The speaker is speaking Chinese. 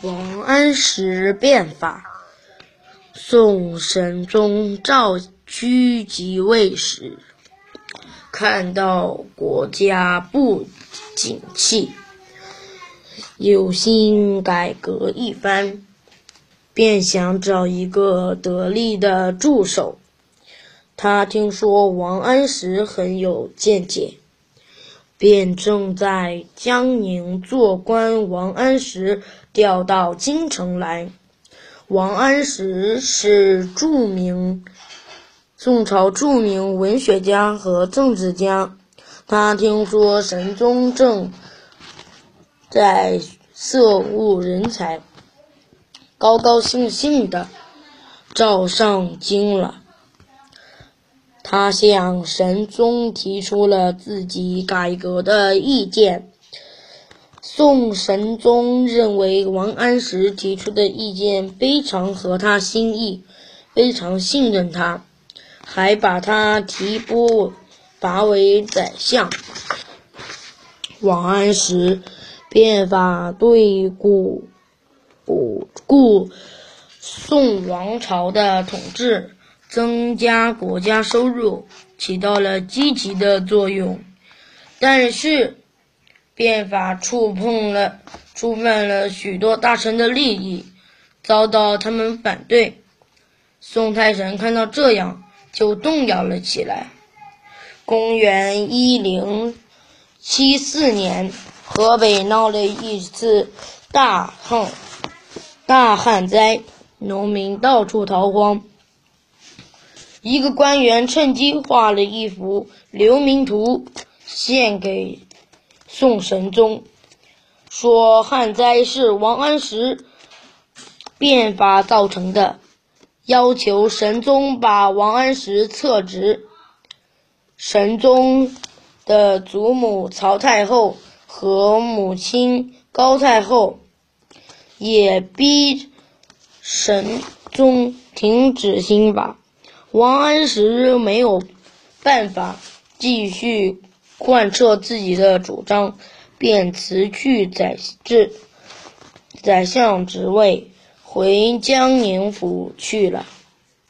王安石变法。宋神宗赵顼即位时，看到国家不景气，有心改革一番，便想找一个得力的助手。他听说王安石很有见解。便正在江宁做官，王安石调到京城来。王安石是著名宋朝著名文学家和政治家。他听说神宗正在色务人才，高高兴兴的召上京了。他向神宗提出了自己改革的意见。宋神宗认为王安石提出的意见非常合他心意，非常信任他，还把他提拨拔为宰相。王安石变法对固固固宋王朝的统治。增加国家收入起到了积极的作用，但是变法触碰了、触犯了许多大臣的利益，遭到他们反对。宋太神看到这样，就动摇了起来。公元一零七四年，河北闹了一次大旱，大旱灾，农民到处逃荒。一个官员趁机画了一幅流民图，献给宋神宗，说旱灾是王安石变法造成的，要求神宗把王安石撤职。神宗的祖母曹太后和母亲高太后也逼神宗停止新法。王安石没有办法继续贯彻自己的主张，便辞去宰制宰相职位，回江宁府去了。